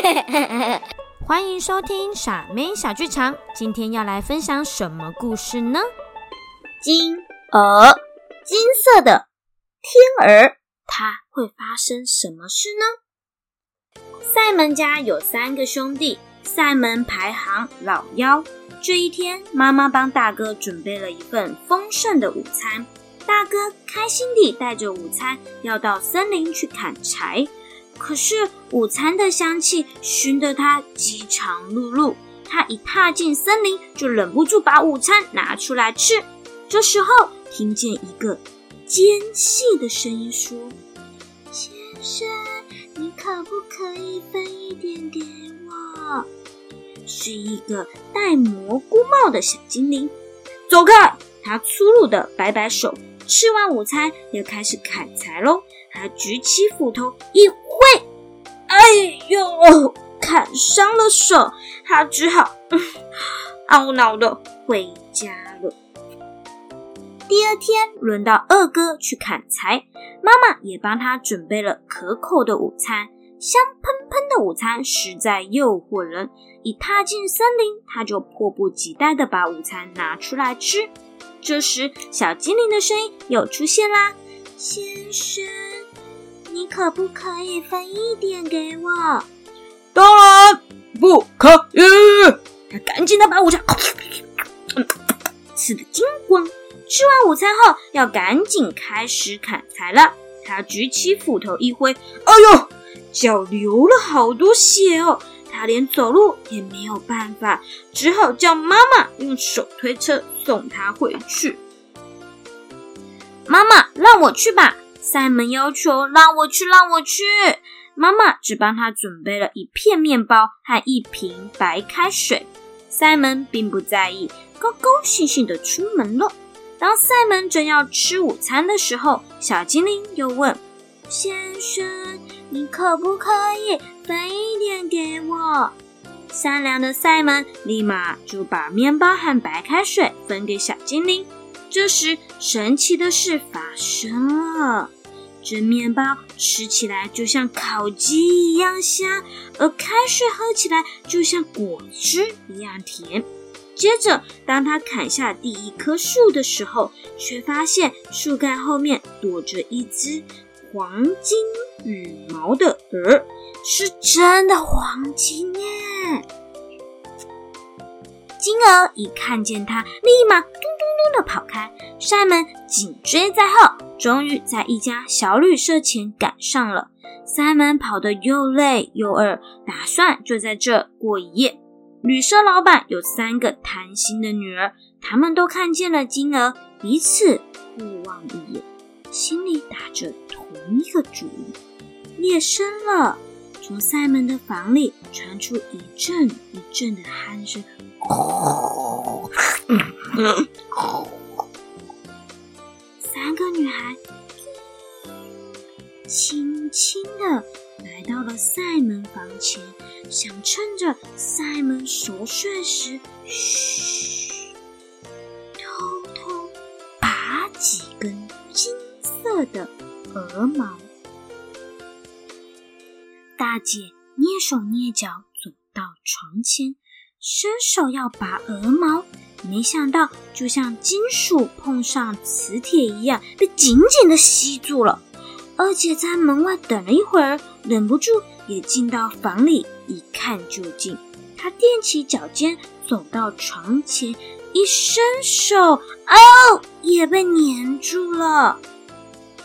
欢迎收听傻妹小剧场。今天要来分享什么故事呢？金鹅，金色的天鹅，它会发生什么事呢？赛门家有三个兄弟，赛门排行老幺。这一天，妈妈帮大哥准备了一份丰盛的午餐。大哥开心地带着午餐要到森林去砍柴，可是午餐的香气熏得他饥肠辘辘。他一踏进森林，就忍不住把午餐拿出来吃。这时候，听见一个尖细的声音说：“先生，你可不可以分一点给我？”是一个戴蘑菇帽的小精灵。走开！他粗鲁的摆摆手。吃完午餐，又开始砍柴喽。他举起斧头一，哎呦，砍伤了手。他只好 懊恼的回家了。第二天，轮到二哥去砍柴，妈妈也帮他准备了可口的午餐。香喷喷的午餐实在诱惑人，一踏进森林，他就迫不及待的把午餐拿出来吃。这时，小精灵的声音又出现啦：“先生，你可不可以分一点给我？”“当然不可以！”他赶紧的把午餐吃的精光。吃完午餐后，要赶紧开始砍柴了。他举起斧头一挥，哎呦！脚流了好多血哦，他连走路也没有办法，只好叫妈妈用手推车送他回去。妈妈，让我去吧！塞门要求让我去，让我去。妈妈只帮他准备了一片面包和一瓶白开水。塞门并不在意，高高兴兴的出门了。当塞门正要吃午餐的时候，小精灵又问：“先生。”你可不可以分一点给我？善良的塞门立马就把面包和白开水分给小精灵。这时，神奇的事发生了：这面包吃起来就像烤鸡一样香，而开水喝起来就像果汁一样甜。接着，当他砍下第一棵树的时候，却发现树干后面躲着一只。黄金羽毛的鹅是真的黄金耶！金鹅一看见它，立马的跑开，山门紧追在后，终于在一家小旅社前赶上了。三门跑得又累又饿，打算就在这过一夜。旅社老板有三个贪心的女儿，他们都看见了金鹅，彼此互望一眼，心里打着同。一个主意，夜深了，从塞门的房里传出一阵一阵的鼾声。三个女孩轻轻的来到了塞门房前，想趁着塞门熟睡时，嘘，偷偷拔几根金色的。鹅毛，大姐蹑手蹑脚走到床前，伸手要拔鹅毛，没想到就像金属碰上磁铁一样，被紧紧的吸住了。二姐在门外等了一会儿，忍不住也进到房里一看究竟。她踮起脚尖走到床前，一伸手，哦，也被粘住了。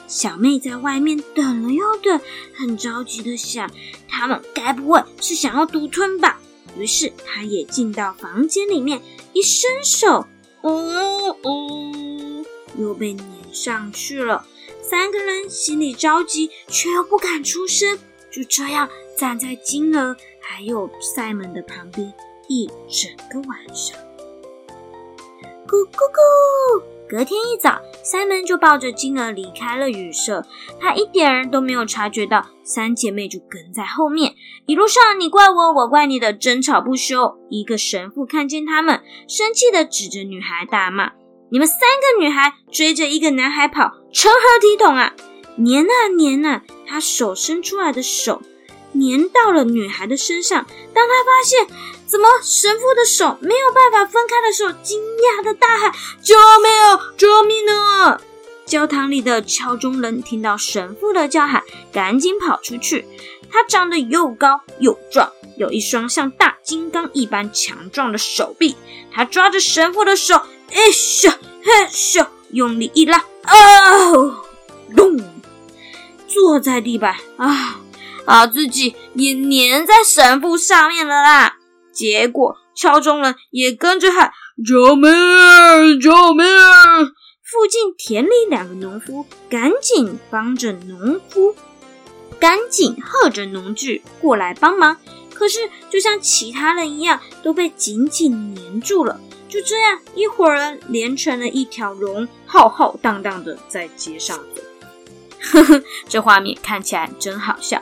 小妹在外面等了又等，很着急的想：他们该不会是想要独吞吧？于是他也进到房间里面，一伸手，哦哦，又被粘上去了。三个人心里着急，却又不敢出声，就这样站在金儿还有塞门的旁边一整个晚上。咕咕咕。隔天一早，塞门就抱着金儿离开了旅社。他一点儿都没有察觉到三姐妹就跟在后面。一路上你怪我，我怪你的争吵不休。一个神父看见他们，生气的指着女孩大骂：“你们三个女孩追着一个男孩跑，成何体统啊！”黏啊黏啊，他手伸出来的手粘到了女孩的身上。当他发现怎么？神父的手没有办法分开的时候，惊讶的大喊：“救命啊！救命啊！”教堂里的敲钟人听到神父的叫喊，赶紧跑出去。他长得又高又壮，有一双像大金刚一般强壮的手臂。他抓着神父的手，哎咻嘿咻，用力一拉，哦，咚，坐在地板啊啊，自己也粘在神父上面了啦。结果敲钟人也跟着喊：“救命！救命！”附近田里两个农夫赶紧帮着农夫，赶紧喝着农具过来帮忙。可是就像其他人一样，都被紧紧粘住了。就这样，一伙人连成了一条龙，浩浩荡荡的在街上走。呵 呵，这画面看起来真好笑。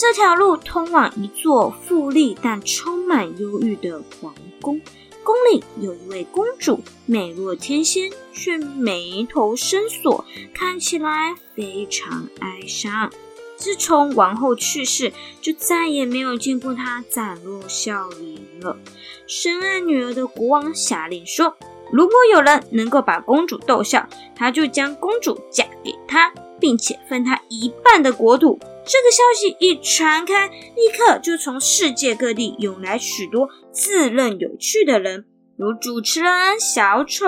这条路通往一座富丽但充满忧郁的皇宫。宫里有一位公主，美若天仙，却眉头深锁，看起来非常哀伤。自从王后去世，就再也没有见过她展露笑颜了。深爱女儿的国王下令说：“如果有人能够把公主逗笑，他就将公主嫁给他，并且分他一半的国土。”这个消息一传开，立刻就从世界各地涌来许多自认有趣的人，如主持人、小丑，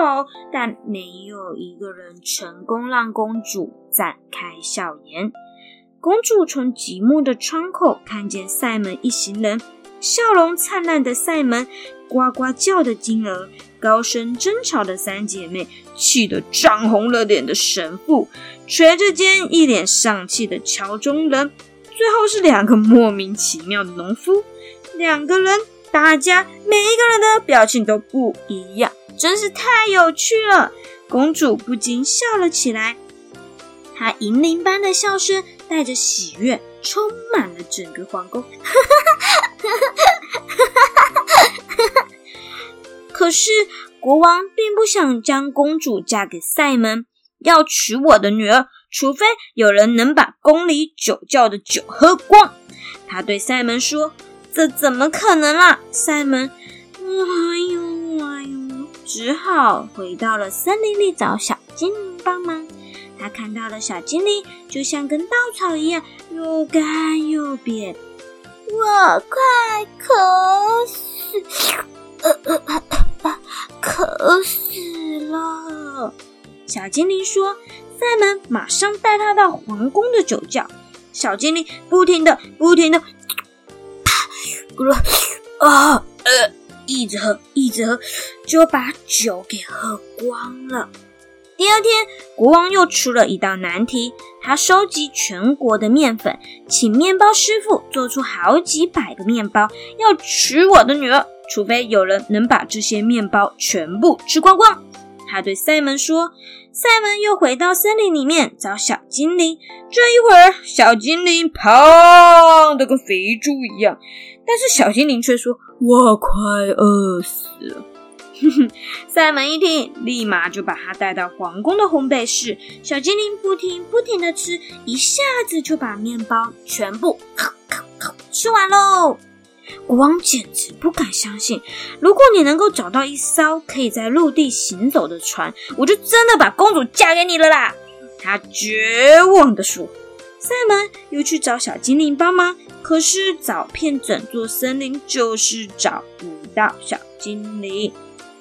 但没有一个人成功让公主展开笑颜。公主从积木的窗口看见塞门一行人，笑容灿烂的塞门，呱呱叫的金鹅，高声争吵的三姐妹，气得涨红了脸的神父。垂着肩，一脸丧气的桥中人，最后是两个莫名其妙的农夫。两个人打架，每一个人的表情都不一样，真是太有趣了。公主不禁笑了起来，她银铃般的笑声带着喜悦，充满了整个皇宫。可是国王并不想将公主嫁给塞门。要娶我的女儿，除非有人能把宫里酒窖的酒喝光。他对塞门说：“这怎么可能啊？”塞门，哎呦哎呦，只好回到了森林里找小精灵帮忙。他看到了小精灵，就像根稻草一样，又干又扁。我快渴死，渴死了。小精灵说：“塞门马上带他到皇宫的酒窖。”小精灵不停的、不停的，啊呃，一直喝，一直喝，就把酒给喝光了。第二天，国王又出了一道难题，他收集全国的面粉，请面包师傅做出好几百个面包，要娶我的女儿，除非有人能把这些面包全部吃光光。他对塞门说：“塞门又回到森林里面找小精灵。这一会儿，小精灵胖的跟肥猪一样，但是小精灵却说：‘我快饿死了。’哼哼，塞门一听，立马就把他带到皇宫的烘焙室。小精灵不停不停的吃，一下子就把面包全部吃完喽。”国王简直不敢相信，如果你能够找到一艘可以在陆地行走的船，我就真的把公主嫁给你了啦！他绝望地说。塞门又去找小精灵帮忙，可是找遍整座森林就是找不到小精灵。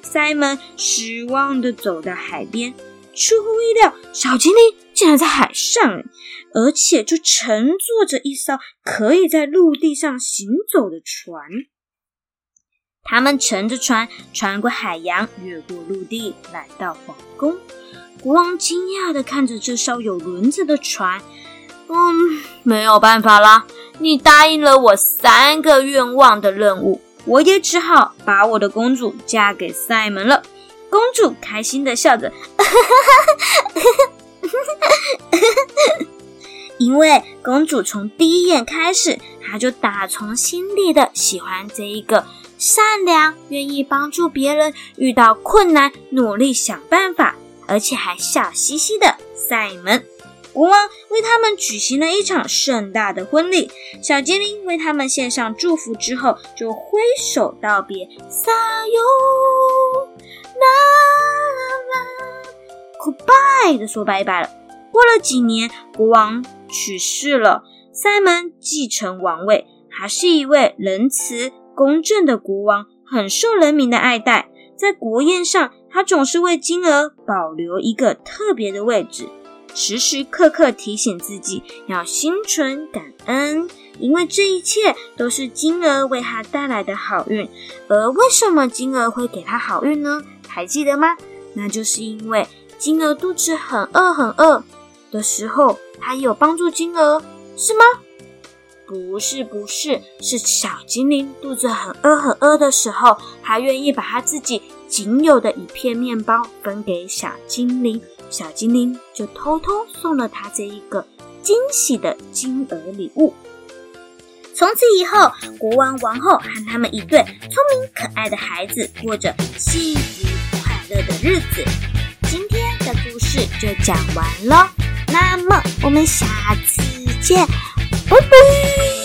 塞门失望地走到海边，出乎意料，小精灵竟然在海上。而且就乘坐着一艘可以在陆地上行走的船，他们乘着船穿过海洋，越过陆地，来到皇宫。国王惊讶的看着这艘有轮子的船，嗯，没有办法啦，你答应了我三个愿望的任务，我也只好把我的公主嫁给塞门了。公主开心的笑着，因为公主从第一眼开始，她就打从心底的喜欢这一个善良、愿意帮助别人、遇到困难努力想办法，而且还笑嘻嘻的塞门。国王为他们举行了一场盛大的婚礼。小精灵为他们献上祝福之后，就挥手道别，撒哟那，goodbye 的说拜拜了。过了几年，国王去世了，塞门继承王位。还是一位仁慈公正的国王，很受人民的爱戴。在国宴上，他总是为金鹅保留一个特别的位置，时时刻刻提醒自己要心存感恩，因为这一切都是金鹅为他带来的好运。而为什么金鹅会给他好运呢？还记得吗？那就是因为金鹅肚子很饿很饿的时候，他有帮助金鹅，是吗？不是不是，是小精灵肚子很饿很饿的时候，他愿意把他自己仅有的一片面包分给小精灵，小精灵就偷偷送了他这一个惊喜的金鹅礼物。从此以后，国王、王后和他们一对聪明可爱的孩子过着幸福快乐的日子。故事就讲完了，那么我们下次见。拜拜。